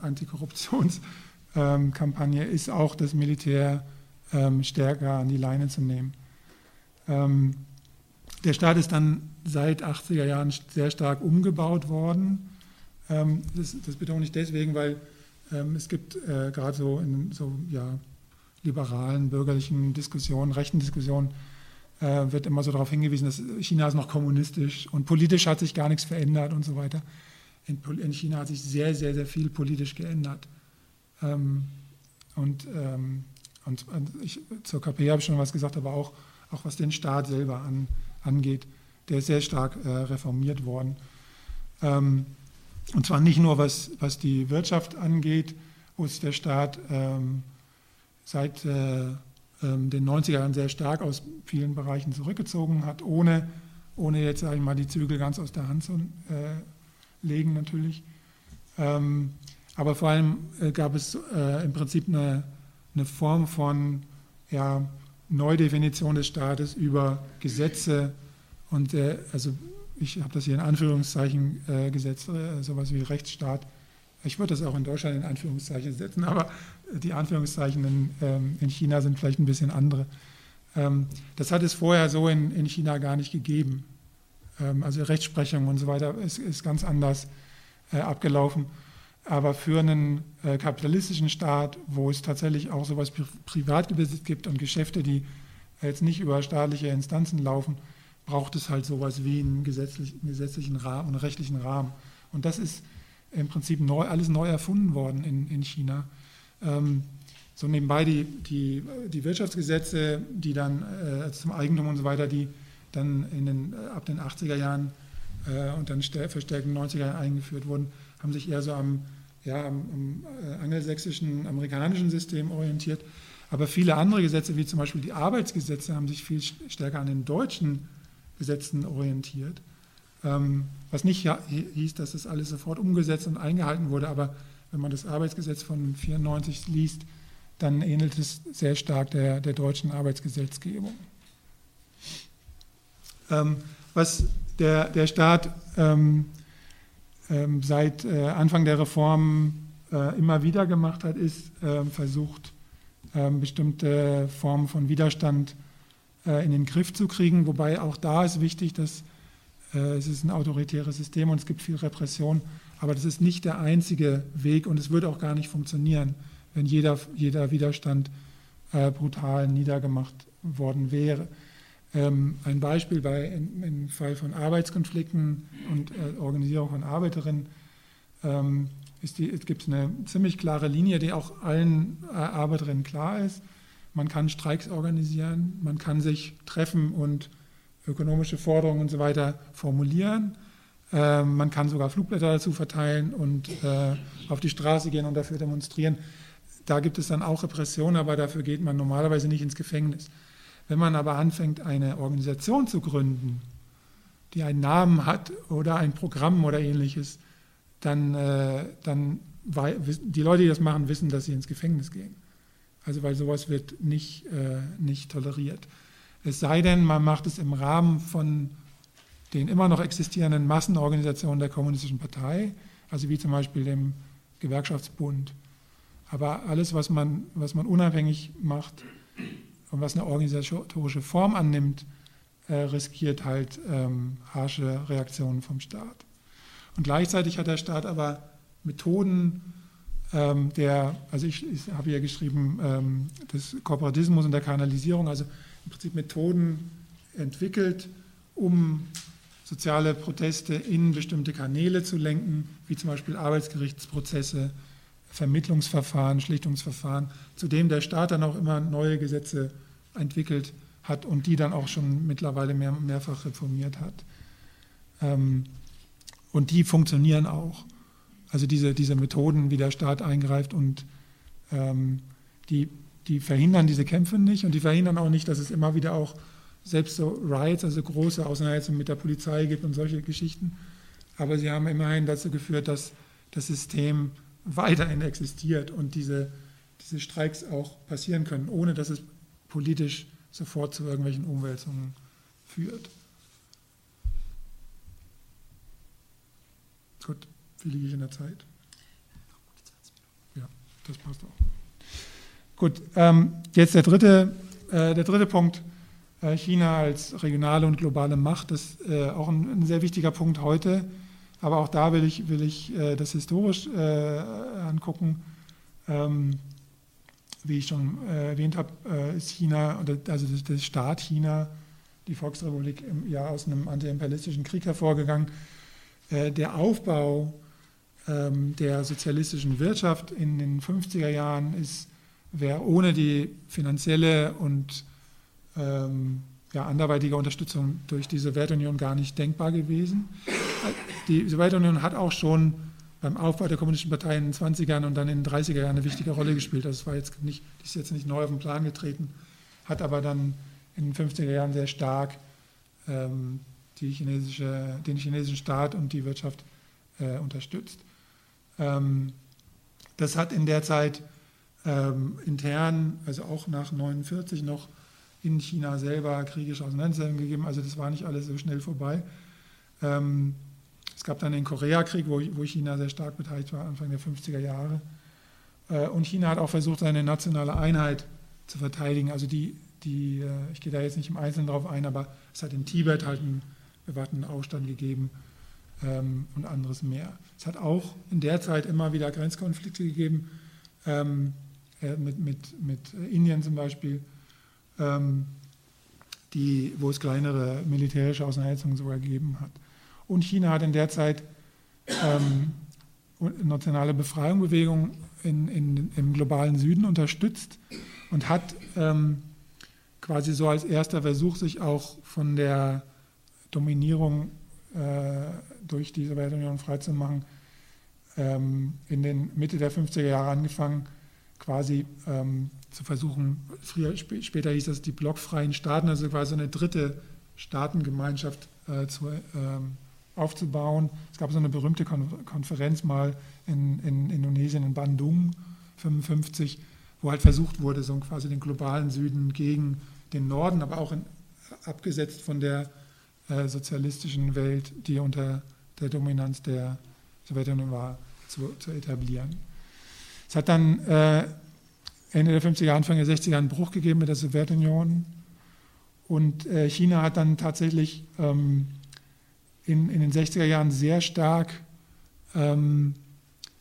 Antikorruptionskampagne, ist auch das Militär stärker an die Leine zu nehmen. Der Staat ist dann seit 80er Jahren sehr stark umgebaut worden. Ähm, das, das betone ich deswegen, weil ähm, es gibt äh, gerade so in so ja, liberalen, bürgerlichen Diskussionen, rechten Diskussionen, äh, wird immer so darauf hingewiesen, dass China ist noch kommunistisch und politisch hat sich gar nichts verändert und so weiter. In, in China hat sich sehr, sehr, sehr viel politisch geändert. Ähm, und, und, und ich, zur KP habe ich schon was gesagt, aber auch, auch was den Staat selber an, angeht, der ist sehr stark äh, reformiert worden. Ähm, und zwar nicht nur was, was die Wirtschaft angeht, wo sich der Staat ähm, seit äh, ähm, den 90er Jahren sehr stark aus vielen Bereichen zurückgezogen hat, ohne, ohne jetzt sage ich mal, die Zügel ganz aus der Hand zu äh, legen natürlich. Ähm, aber vor allem äh, gab es äh, im Prinzip eine, eine Form von ja, Neudefinition des Staates über Gesetze und äh, also ich habe das hier in Anführungszeichen äh, gesetzt, sowas wie Rechtsstaat. Ich würde das auch in Deutschland in Anführungszeichen setzen, aber die Anführungszeichen in, ähm, in China sind vielleicht ein bisschen andere. Ähm, das hat es vorher so in, in China gar nicht gegeben. Ähm, also Rechtsprechung und so weiter ist, ist ganz anders äh, abgelaufen. Aber für einen äh, kapitalistischen Staat, wo es tatsächlich auch sowas Pri Privatbesitz gibt und Geschäfte, die jetzt nicht über staatliche Instanzen laufen, braucht es halt sowas wie einen gesetzlichen, gesetzlichen Rahmen, einen rechtlichen Rahmen. Und das ist im Prinzip neu, alles neu erfunden worden in, in China. Ähm, so nebenbei die, die, die Wirtschaftsgesetze, die dann äh, zum Eigentum und so weiter, die dann in den, äh, ab den 80er Jahren äh, und dann verstärkt in den 90er Jahren eingeführt wurden, haben sich eher so am, ja, am, am äh, angelsächsischen, amerikanischen System orientiert. Aber viele andere Gesetze, wie zum Beispiel die Arbeitsgesetze, haben sich viel stärker an den deutschen Gesetzen orientiert. Ähm, was nicht hieß, dass das alles sofort umgesetzt und eingehalten wurde, aber wenn man das Arbeitsgesetz von 94 liest, dann ähnelt es sehr stark der, der deutschen Arbeitsgesetzgebung. Ähm, was der, der Staat ähm, ähm, seit äh, Anfang der Reform äh, immer wieder gemacht hat, ist äh, versucht, ähm, bestimmte Formen von Widerstand in den Griff zu kriegen. Wobei auch da ist wichtig, dass es ist ein autoritäres System und es gibt viel Repression, aber das ist nicht der einzige Weg und es würde auch gar nicht funktionieren, wenn jeder, jeder Widerstand brutal niedergemacht worden wäre. Ähm, ein Beispiel bei, im Fall von Arbeitskonflikten und äh, Organisierung von Arbeiterinnen ähm, ist die, es gibt eine ziemlich klare Linie, die auch allen äh, Arbeiterinnen klar ist. Man kann Streiks organisieren, man kann sich treffen und ökonomische Forderungen und so weiter formulieren. Ähm, man kann sogar Flugblätter dazu verteilen und äh, auf die Straße gehen und dafür demonstrieren. Da gibt es dann auch Repressionen, aber dafür geht man normalerweise nicht ins Gefängnis. Wenn man aber anfängt, eine Organisation zu gründen, die einen Namen hat oder ein Programm oder ähnliches, dann, äh, dann die Leute, die das machen, wissen, dass sie ins Gefängnis gehen. Also weil sowas wird nicht, äh, nicht toleriert. Es sei denn, man macht es im Rahmen von den immer noch existierenden Massenorganisationen der Kommunistischen Partei, also wie zum Beispiel dem Gewerkschaftsbund. Aber alles, was man, was man unabhängig macht und was eine organisatorische Form annimmt, äh, riskiert halt ähm, harsche Reaktionen vom Staat. Und gleichzeitig hat der Staat aber Methoden ähm, der, also ich, ich habe hier geschrieben, ähm, des Kooperatismus und der Kanalisierung, also im Prinzip Methoden entwickelt, um soziale Proteste in bestimmte Kanäle zu lenken, wie zum Beispiel Arbeitsgerichtsprozesse, Vermittlungsverfahren, Schlichtungsverfahren, zu dem der Staat dann auch immer neue Gesetze entwickelt hat und die dann auch schon mittlerweile mehr, mehrfach reformiert hat. Ähm, und die funktionieren auch. Also diese, diese Methoden, wie der Staat eingreift und ähm, die, die verhindern diese Kämpfe nicht und die verhindern auch nicht, dass es immer wieder auch selbst so Riots, also große Auseinandersetzungen mit der Polizei gibt und solche Geschichten. Aber sie haben immerhin dazu geführt, dass das System weiterhin existiert und diese, diese Streiks auch passieren können, ohne dass es politisch sofort zu irgendwelchen Umwälzungen führt. Gut, wie liege ich in der Zeit? Ja, das passt auch. Gut, ähm, jetzt der dritte, äh, der dritte Punkt. Äh, China als regionale und globale Macht das ist äh, auch ein, sehr wichtiger Punkt heute. Aber auch da will ich, will ich äh, das historisch angucken. Ähm, wie ich schon äh, erwähnt habe, ist China, also der Staat China, die Volksrepublik Jahr aus einem antiimperialistischen Krieg hervorgegangen. der Aufbau ähm, der sozialistischen Wirtschaft in den 50er Jahren ist, wäre ohne die finanzielle und ähm, ja, anderweitige Unterstützung durch die Sowjetunion gar nicht denkbar gewesen. Die Sowjetunion hat auch schon beim Aufbau der Kommunistischen Partei in den 20ern und dann in den 30er Jahren eine wichtige Rolle gespielt. Das war jetzt nicht, die ist jetzt nicht neu auf den Plan getreten, hat aber dann in den 50er Jahren sehr stark ähm, die chinesische, den chinesischen Staat und die Wirtschaft äh, unterstützt. Ähm, das hat in der Zeit ähm, intern, also auch nach 1949 noch in China selber kriegische Auseinandersetzungen gegeben. Also das war nicht alles so schnell vorbei. Ähm, es gab dann den Koreakrieg, wo, wo China sehr stark beteiligt war, Anfang der 50er Jahre. Äh, und China hat auch versucht, seine nationale Einheit zu verteidigen. Also die, die äh, ich gehe da jetzt nicht im Einzelnen drauf ein, aber es hat in Tibet halt einen bewaffneten Aufstand gegeben ähm, und anderes mehr. Es hat auch in der Zeit immer wieder Grenzkonflikte gegeben, ähm, äh, mit, mit, mit Indien zum Beispiel die, wo es kleinere militärische Auseinandersetzungen sogar gegeben hat. Und China hat in der Zeit ähm, nationale Befreiungsbewegungen in, in, im globalen Süden unterstützt und hat ähm, quasi so als erster Versuch, sich auch von der Dominierung äh, durch die Sowjetunion freizumachen, ähm, in den Mitte der 50er Jahre angefangen, quasi ähm, zu versuchen, früher, später hieß das die blockfreien Staaten, also quasi eine dritte Staatengemeinschaft äh, zu, ähm, aufzubauen. Es gab so eine berühmte Kon Konferenz mal in, in, Indonesien, in Bandung, 1955, wo halt versucht wurde, so quasi den globalen Süden gegen den Norden, aber auch in, abgesetzt von der äh, sozialistischen Welt, die unter der Dominanz der Sowjetunion war, zu, zu etablieren. Es hat dann äh, Ende der 50er, Anfang der 60er einen Bruch gegeben mit der Sowjetunion. Und äh, China hat dann tatsächlich ähm, in, in, den 60er Jahren sehr stark ähm,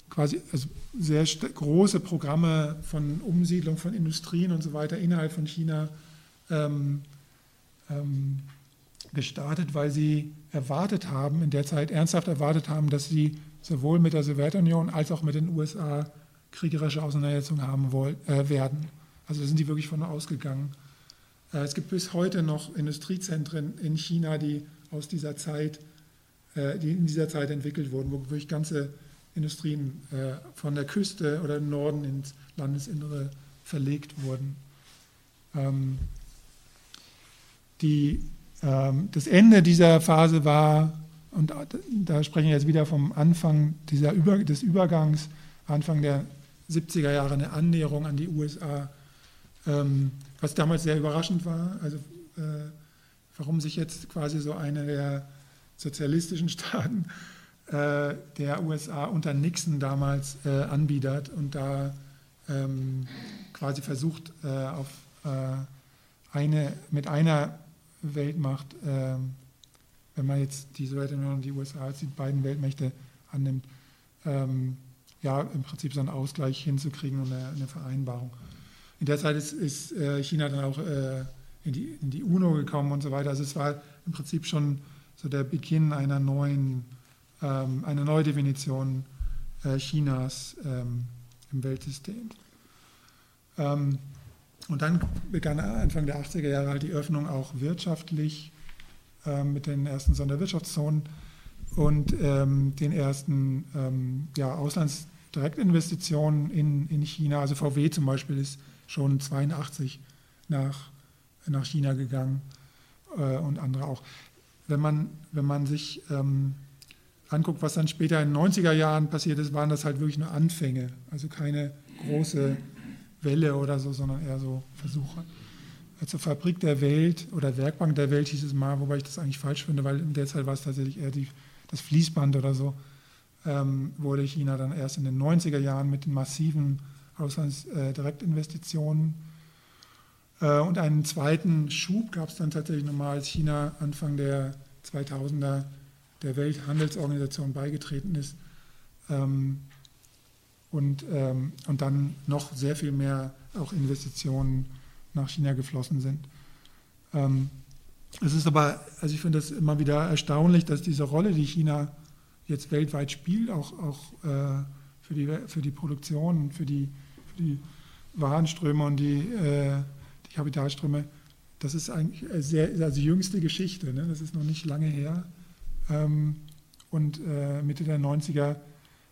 quasi also sehr große Programme von Umsiedlung von Industrien und so weiter innerhalb von China ähm, ähm, gestartet, weil sie erwartet haben, in der Zeit ernsthaft erwartet haben, dass sie sowohl mit der Sowjetunion als auch mit den USA kriegerische Auseinandersetzungen haben wollen, äh, werden. Also da sind die wirklich von ausgegangen. Äh, es gibt bis heute noch Industriezentren in China, die aus dieser Zeit, äh, die in dieser Zeit entwickelt wurden, wo wirklich ganze Industrien äh, von der Küste oder im Norden ins Landesinnere verlegt wurden. Ähm, die, ähm, das Ende dieser Phase war, und da sprechen wir jetzt wieder vom Anfang dieser Über, des Übergangs, Anfang der 70er Jahre eine Annäherung an die USA, ähm, was damals sehr überraschend war. Also äh, warum sich jetzt quasi so eine der sozialistischen Staaten äh, der USA unter Nixon damals äh, anbietet und da ähm, quasi versucht, äh, auf äh, eine, mit einer Weltmacht, ähm, wenn man jetzt die Sowjetunion und die USA als die beiden Weltmächte annimmt, ähm, ja, im Prinzip so einen Ausgleich hinzukriegen und eine, eine Vereinbarung. In der Zeit ist, ist äh, China dann auch äh, in, die, in, die, UNO gekommen und so weiter. Also es war im Prinzip schon so der Beginn einer neuen, ähm, einer Neudefinition äh, Chinas ähm, im Weltsystem. Ähm, und dann begann Anfang der 80er Jahre halt die Öffnung auch wirtschaftlich ähm, mit den ersten Sonderwirtschaftszonen und ähm, den ersten ähm, ja, Auslandsdirektinvestitionen in, in China. Also VW zum Beispiel ist schon 82 nach, nach China gegangen äh, und andere auch. Wenn man, wenn man sich ähm, anguckt, was dann später in den 90er Jahren passiert ist, waren das halt wirklich nur Anfänge, also keine große Welle oder so, sondern eher so Versuche. Also Fabrik der Welt oder Werkbank der Welt hieß es mal, wobei ich das eigentlich falsch finde, weil in der Zeit war es tatsächlich eher die, das Fließband oder so, ähm, wurde China dann erst in den 90er Jahren mit den massiven Auslandsdirektinvestitionen. Äh, und einen zweiten Schub gab es dann tatsächlich nochmal, als China Anfang der 2000er der Welthandelsorganisation beigetreten ist. Ähm, und, ähm, und dann noch sehr viel mehr auch Investitionen nach China geflossen sind. Ähm, es ist aber, also ich finde das immer wieder erstaunlich, dass diese Rolle, die China jetzt weltweit spielt, auch, auch äh, für, die, für die Produktion, für die, für die Warenströme und die, äh, die Kapitalströme, das ist eigentlich sehr, also jüngste Geschichte, ne? das ist noch nicht lange her. Ähm, und äh, Mitte der 90er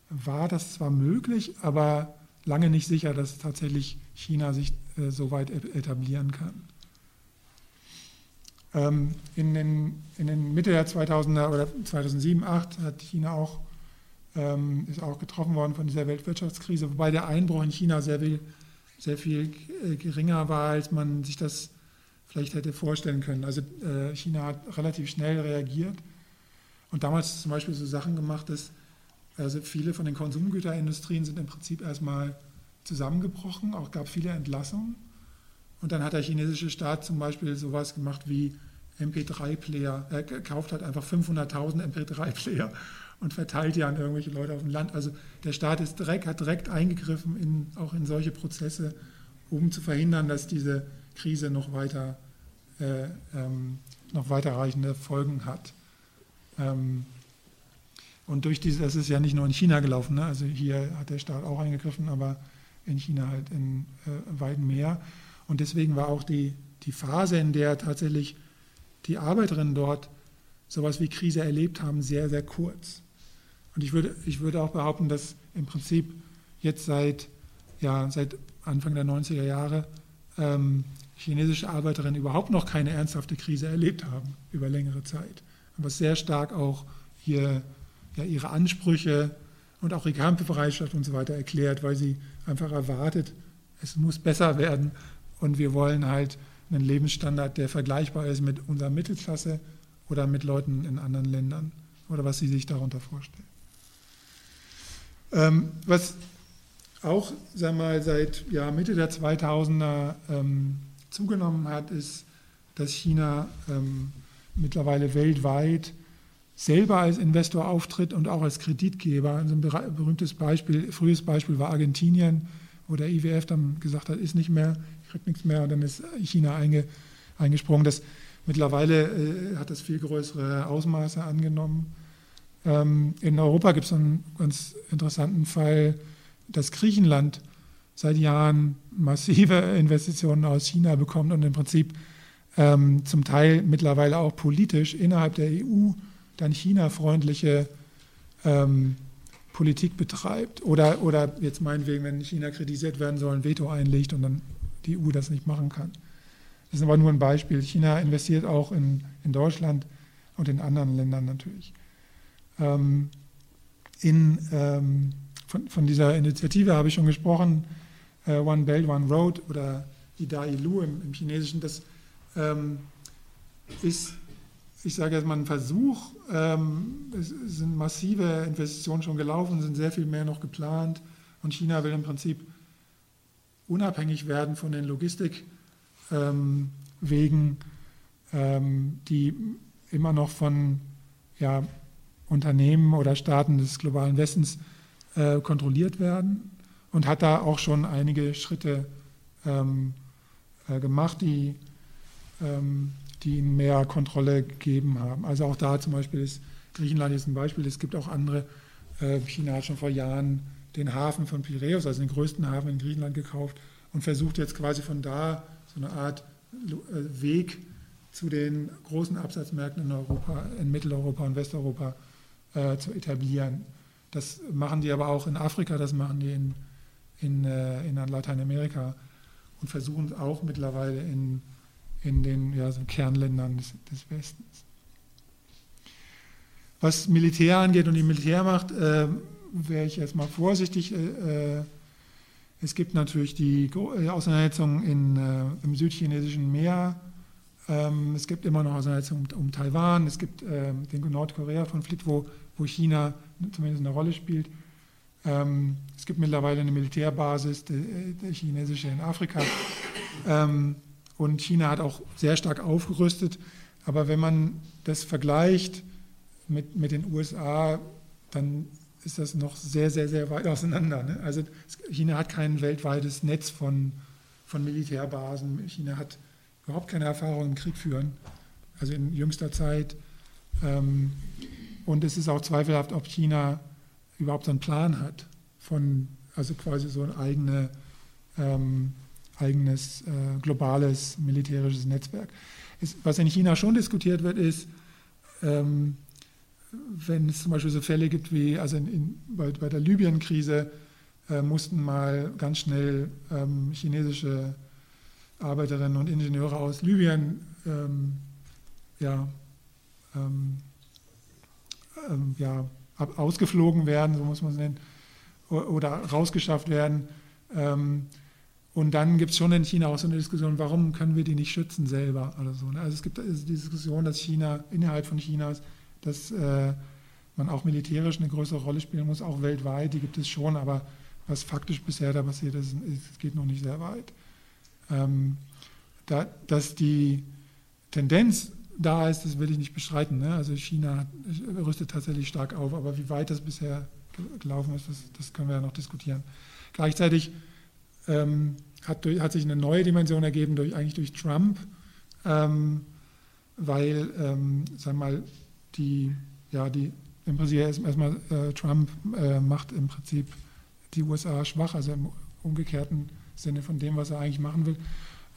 war das zwar möglich, aber lange nicht sicher, dass tatsächlich China sich äh, so weit etablieren kann. Ähm, in, den, in den Mitte der 2000er oder 2007, 2008 hat China auch, ähm, ist auch getroffen worden von dieser Weltwirtschaftskrise, wobei der Einbruch in China sehr viel, sehr viel äh, geringer war, als man sich das vielleicht hätte vorstellen können. Also äh, China hat relativ schnell reagiert und damals zum Beispiel so Sachen gemacht, dass also viele von den Konsumgüterindustrien sind im Prinzip erstmal zusammengebrochen, auch gab viele Entlassungen. Und dann hat der chinesische Staat zum Beispiel sowas gemacht wie MP3-Player. Er kauft halt einfach 500.000 MP3-Player und verteilt die an irgendwelche Leute auf dem Land. Also der Staat ist direkt, hat direkt eingegriffen in, auch in solche Prozesse, um zu verhindern, dass diese Krise noch weiter, äh, ähm, noch weiterreichende Folgen hat. Ähm, und durch diese, das ist ja nicht nur in China gelaufen, ne? also hier hat der Staat auch eingegriffen, aber in China halt in äh, weit mehr. Und deswegen war auch die, die Phase, in der tatsächlich die Arbeiterinnen dort sowas wie Krise erlebt haben, sehr, sehr kurz. Und ich würde, ich würde auch behaupten, dass im Prinzip jetzt seit, ja, seit Anfang der 90er Jahre ähm, chinesische Arbeiterinnen überhaupt noch keine ernsthafte Krise erlebt haben über längere Zeit. Aber sehr stark auch hier ja, ihre Ansprüche und auch ihre Kampfbereitschaft und so weiter erklärt, weil sie einfach erwartet, es muss besser werden und wir wollen halt einen Lebensstandard, der vergleichbar ist mit unserer Mittelklasse oder mit Leuten in anderen Ländern oder was sie sich darunter vorstellen. Ähm, was auch sag mal, seit ja, Mitte der 2000er ähm, zugenommen hat, ist, dass China ähm, mittlerweile weltweit selber als Investor auftritt und auch als Kreditgeber. Also ein berühmtes Beispiel, frühes Beispiel war Argentinien, wo der IWF dann gesagt hat, ist nicht mehr, kriegt nichts mehr und dann ist China einge, eingesprungen. Das, mittlerweile äh, hat das viel größere Ausmaße angenommen. Ähm, in Europa gibt es einen ganz interessanten Fall, dass Griechenland seit Jahren massive Investitionen aus China bekommt und im Prinzip ähm, zum Teil mittlerweile auch politisch innerhalb der EU dann China-freundliche ähm, Politik betreibt oder, oder jetzt meinetwegen, wenn China kritisiert werden soll, ein Veto einlegt und dann die EU das nicht machen kann. Das ist aber nur ein Beispiel. China investiert auch in, in Deutschland und in anderen Ländern natürlich. Ähm, in, ähm, von, von, dieser Initiative habe ich schon gesprochen, äh, One Belt, One Road oder Idai Lu im, im Chinesischen. Das ähm, ist, ich sage jetzt mal, ein Versuch. Ähm, es sind massive Investitionen schon gelaufen, sind sehr viel mehr noch geplant. Und China will im Prinzip unabhängig werden von den Logistikwegen, ähm, die immer noch von ja, Unternehmen oder Staaten des globalen Westens äh, kontrolliert werden und hat da auch schon einige Schritte ähm, äh, gemacht, die, ähm, die ihnen mehr Kontrolle gegeben haben. Also auch da zum Beispiel ist Griechenland jetzt ein Beispiel, es gibt auch andere. Äh, China hat schon vor Jahren den Hafen von Piräus, also den größten Hafen in Griechenland, gekauft und versucht jetzt quasi von da so eine Art äh, Weg zu den großen Absatzmärkten in Europa, in Mitteleuropa und Westeuropa äh, zu etablieren. Das machen die aber auch in Afrika, das machen die in, in, äh, in Lateinamerika und versuchen auch mittlerweile in, in den ja, so Kernländern des, des, Westens. Was Militär angeht und die Militärmacht, äh, wäre ich erstmal vorsichtig. Äh, äh, es gibt natürlich die äh, Auseinandersetzungen in, im südchinesischen Meer. Ähm, es gibt immer noch Auseinandersetzungen um, Taiwan. Es gibt ähm, den Nordkorea-Konflikt, wo, wo China zumindest eine Rolle spielt. Ähm, es gibt mittlerweile eine Militärbasis, die chinesische in Afrika. Und China hat auch sehr stark aufgerüstet. Aber wenn man das vergleicht mit, mit den USA, dann ist das noch sehr, sehr, sehr weit auseinander. Ne? Also China hat kein weltweites Netz von, von Militärbasen. China hat überhaupt keine Erfahrung im Krieg führen, also in jüngster Zeit. Ähm, und es ist auch zweifelhaft, ob China überhaupt einen Plan hat von, also quasi so ein eigene, ähm, eigenes äh, globales militärisches Netzwerk. Es, was in China schon diskutiert wird, ist, ähm, wenn es zum Beispiel so Fälle gibt wie, also in, in, bei, bei, der Libyen-Krise äh, mussten mal ganz schnell ähm, chinesische Arbeiterinnen und Ingenieure aus Libyen ähm, ja, ähm, ähm, ja, ausgeflogen werden, so muss man es nennen, oder rausgeschafft werden. Ähm, und dann gibt es schon in China auch so eine Diskussion, warum können wir die nicht schützen selber oder so. Ne? Also es gibt die Diskussion, dass China innerhalb von Chinas dass äh, man auch militärisch eine größere Rolle spielen muss, auch weltweit, die gibt es schon, aber was faktisch bisher da passiert ist, es geht noch nicht sehr weit. Ähm, da, dass die Tendenz da ist, das will ich nicht bestreiten. Ne? Also China rüstet tatsächlich stark auf, aber wie weit das bisher gelaufen ist, das, das können wir ja noch diskutieren. Gleichzeitig ähm, hat, hat, sich eine neue Dimension ergeben, durch, eigentlich durch Trump, ähm, weil, ähm, sagen wir mal, die, ja, die, im Prinzip erstmal äh, Trump äh, macht im Prinzip die USA schwach, also im umgekehrten Sinne von dem, was er eigentlich machen will.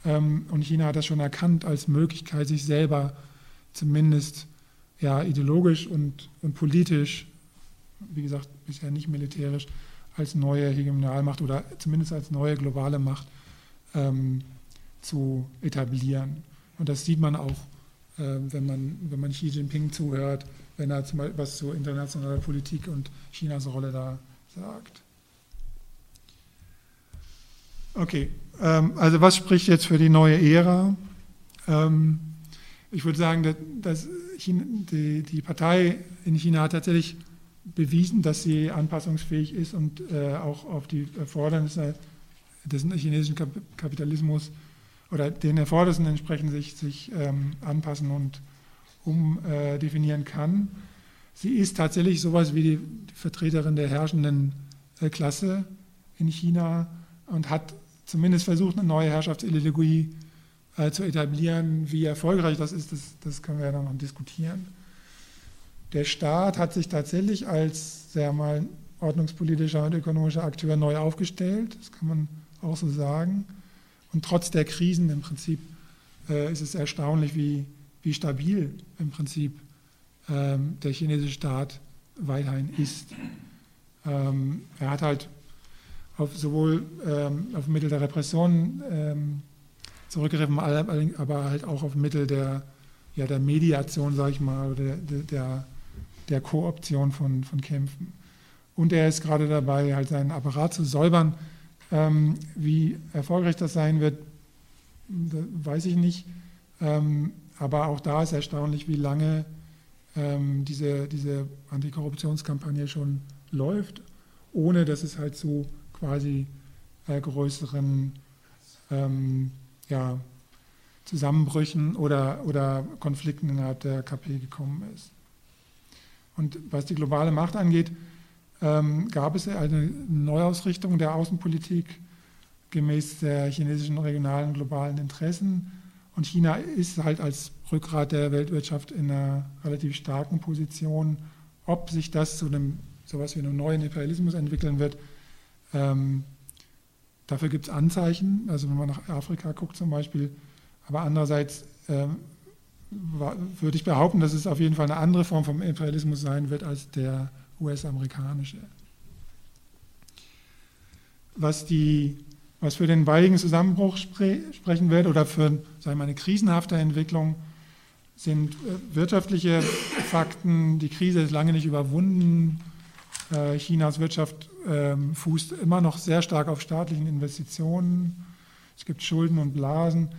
Ähm, und China hat das schon erkannt als Möglichkeit, sich selber zumindest ja, ideologisch und, und politisch, wie gesagt, bisher nicht militärisch, als neue Hegemonialmacht oder zumindest als neue globale Macht ähm, zu etablieren. Und das sieht man auch wenn, man, wenn man Xi Jinping zuhört, wenn er zum Beispiel was zur internationalen Politik und Chinas Rolle da sagt. Okay, ähm, also was spricht jetzt für die neue Ära? Ähm, ich würde sagen, dass die, die, Partei in China hat tatsächlich bewiesen, dass sie anpassungsfähig ist und äh, auch auf die Erfordernisse des chinesischen Kapitalismus oder den Erfordernissen entsprechend sich, sich ähm, anpassen und umdefinieren äh, kann. Sie ist tatsächlich sowas wie die, Vertreterin der herrschenden äh, Klasse in China und hat zumindest versucht, eine neue Herrschaftsideologie äh, zu etablieren. Wie erfolgreich das ist, das, das können wir ja noch diskutieren. Der Staat hat sich tatsächlich als sehr mal ordnungspolitischer und ökonomischer Akteur neu aufgestellt, das kann man auch so sagen. Und trotz der Krisen im Prinzip äh, ist es erstaunlich, wie, wie stabil im Prinzip ähm, der chinesische Staat weiterhin ist. Ähm, er hat halt auf sowohl ähm, auf Mittel der Repression ähm, zurückgegriffen, aber halt auch auf Mittel der, ja, der Mediation, sage ich mal, oder der, der, der Kooption von, von Kämpfen. Und er ist gerade dabei, halt seinen Apparat zu säubern, ähm, wie erfolgreich das sein wird, weiß ich nicht. Ähm, aber auch da ist erstaunlich, wie lange ähm, diese, diese Antikorruptionskampagne schon läuft, ohne dass es halt zu quasi äh, größeren ähm, ja, Zusammenbrüchen oder, oder Konflikten innerhalb der KP gekommen ist. Und was die globale Macht angeht, ähm, gab es eine Neuausrichtung der Außenpolitik gemäß der chinesischen regionalen globalen Interessen. Und China ist halt als Rückgrat der Weltwirtschaft in einer relativ starken Position. Ob sich das zu einem sowas wie einem neuen Imperialismus entwickeln wird, ähm, dafür gibt es Anzeichen. Also wenn man nach Afrika guckt zum Beispiel, aber andererseits ähm, würde ich behaupten, dass es auf jeden Fall eine andere Form vom Imperialismus sein wird als der US-amerikanische. Was, was für den baldigen Zusammenbruch spre sprechen wird oder für sagen eine krisenhafte Entwicklung, sind äh, wirtschaftliche Fakten. Die Krise ist lange nicht überwunden. Äh, Chinas Wirtschaft ähm, fußt immer noch sehr stark auf staatlichen Investitionen. Es gibt Schulden und Blasen.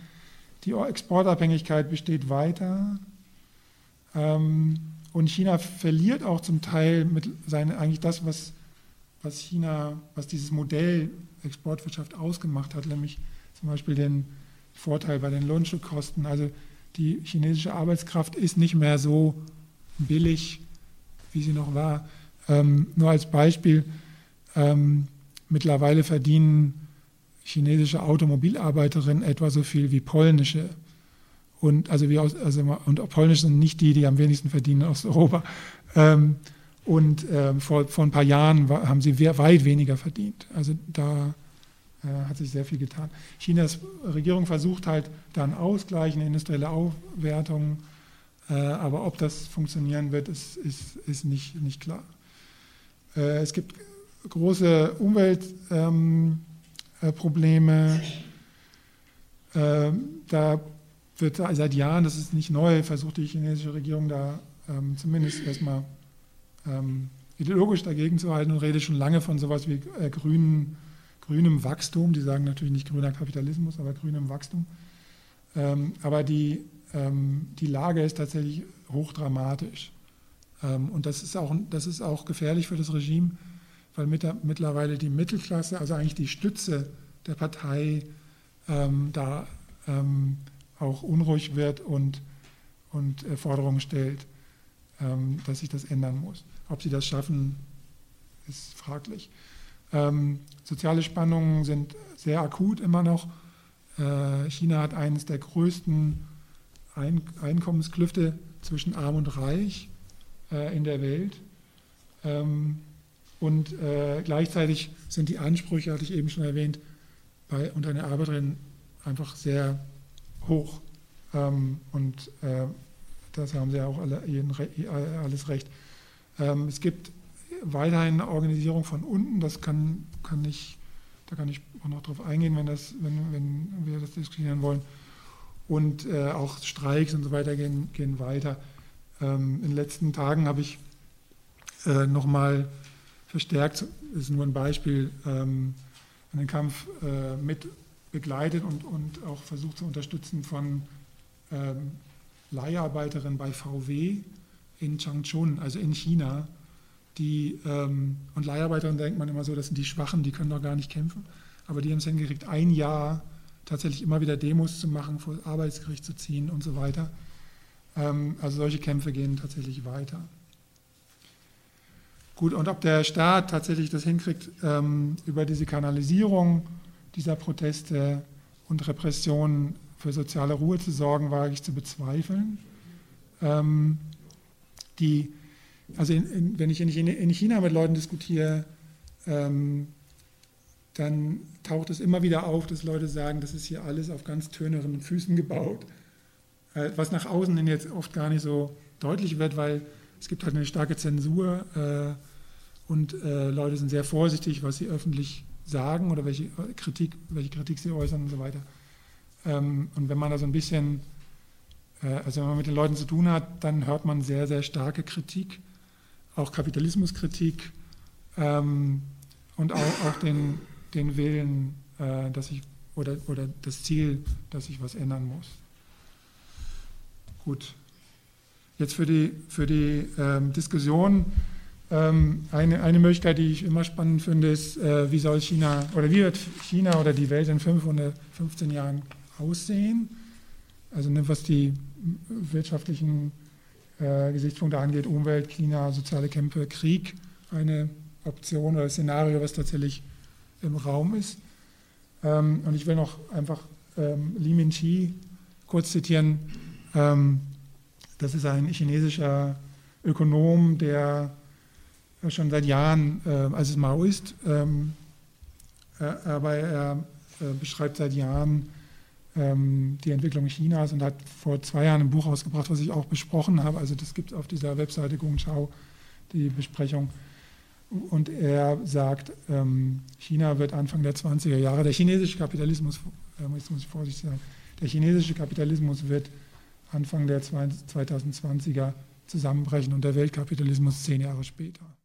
Die Exportabhängigkeit besteht weiter. Ähm, und China verliert auch zum Teil mit seine, eigentlich das, was, was China, was dieses Modell Exportwirtschaft ausgemacht hat, nämlich zum Beispiel den Vorteil bei den Lohnstückkosten. Also die chinesische Arbeitskraft ist nicht mehr so billig, wie sie noch war. Ähm, nur als Beispiel, ähm, mittlerweile verdienen chinesische Automobilarbeiterinnen etwa so viel wie polnische. Und, also wie aus, also, und polnisch sind nicht die, die am wenigsten verdienen aus Europa. Ähm, und ähm, vor, vor ein paar Jahren war, haben sie weit weniger verdient. Also da äh, hat sich sehr viel getan. Chinas Regierung versucht halt dann Ausgleich, eine industrielle Aufwertung, äh, aber ob das funktionieren wird, ist, ist, ist nicht, nicht klar. Äh, es gibt große Umwelt. Ähm, äh. Ähm, da wird seit Jahren, das ist nicht neu, versucht die chinesische Regierung da ähm, zumindest erstmal ähm, ideologisch dagegen zu halten und redet schon lange von sowas wie äh, grünen, grünem Wachstum. Die sagen natürlich nicht grüner Kapitalismus, aber grünem Wachstum. Ähm, aber die, ähm, die Lage ist tatsächlich hochdramatisch. Ähm, und das ist, auch, das ist auch gefährlich für das Regime, weil mit der, mittlerweile die Mittelklasse, also eigentlich die Stütze der Partei, ähm, da auch unruhig wird und, und äh, Forderungen stellt, ähm, dass sich das ändern muss. Ob sie das schaffen, ist fraglich. Ähm, soziale Spannungen sind sehr akut immer noch. Äh, China hat eines der größten Ein Einkommensklüfte zwischen Arm und Reich äh, in der Welt. Ähm, und äh, gleichzeitig sind die Ansprüche, hatte ich eben schon erwähnt, bei, unter einer Arbeiterin einfach sehr hoch. Ähm, und äh, das haben sie ja auch alle, jeden, alles recht. Ähm, es gibt weiterhin eine Organisierung von unten, das kann, kann ich, da kann ich auch noch drauf eingehen, wenn, das, wenn, wenn wir das diskutieren wollen. Und äh, auch Streiks und so weiter gehen, gehen weiter. Ähm, in den letzten Tagen habe ich äh, nochmal verstärkt, ist nur ein Beispiel, ähm, den Kampf äh, mit begleitet und, und auch versucht zu unterstützen von ähm, Leiharbeiterinnen bei VW in Changchun, also in China. Die, ähm, und Leiharbeiterinnen denkt man immer so, das sind die Schwachen, die können doch gar nicht kämpfen. Aber die haben es hingekriegt, ein Jahr tatsächlich immer wieder Demos zu machen, vor das Arbeitsgericht zu ziehen und so weiter. Ähm, also solche Kämpfe gehen tatsächlich weiter. Gut, und ob der Staat tatsächlich das hinkriegt, ähm, über diese Kanalisierung dieser Proteste und Repressionen für soziale Ruhe zu sorgen, wage ich zu bezweifeln. Ähm, die, also in, in, wenn ich in, in, China mit Leuten diskutiere, ähm, dann taucht es immer wieder auf, dass Leute sagen, das ist hier alles auf ganz töneren Füßen gebaut. Äh, was nach außen hin jetzt oft gar nicht so deutlich wird, weil es gibt halt eine starke Zensur äh, und äh, Leute sind sehr vorsichtig, was sie öffentlich sagen oder welche Kritik, welche Kritik sie äußern und so weiter. Ähm, und wenn man da so ein bisschen, äh, also wenn man mit den Leuten zu tun hat, dann hört man sehr, sehr starke Kritik, auch Kapitalismuskritik ähm, und auch, auch den, den Willen, äh, dass ich oder, oder das Ziel, dass sich was ändern muss. gut. Jetzt für die, für die ähm, Diskussion eine, eine Möglichkeit, die ich immer spannend finde, ist, äh, wie soll China oder wie wird China oder die Welt in 515 Jahren aussehen? Also was die wirtschaftlichen äh, Gesichtspunkte angeht, Umwelt, Klima, soziale Kämpfe, Krieg, eine Option oder Szenario, was tatsächlich im Raum ist. Ähm, und ich will noch einfach ähm, Li Minqi kurz zitieren. Ähm, das ist ein chinesischer Ökonom, der schon seit Jahren, also es Maoist, ähm, äh, aber er äh, beschreibt seit Jahren ähm, die Entwicklung Chinas und hat vor zwei Jahren ein Buch rausgebracht, was ich auch besprochen habe. Also das gibt es auf dieser Webseite Gongchao, die Besprechung. Und er sagt, ähm, China wird Anfang der 20er Jahre, der chinesische Kapitalismus, jetzt muss ich vorsichtig sein, der chinesische Kapitalismus wird Anfang der 2020er zusammenbrechen und der Weltkapitalismus zehn Jahre später.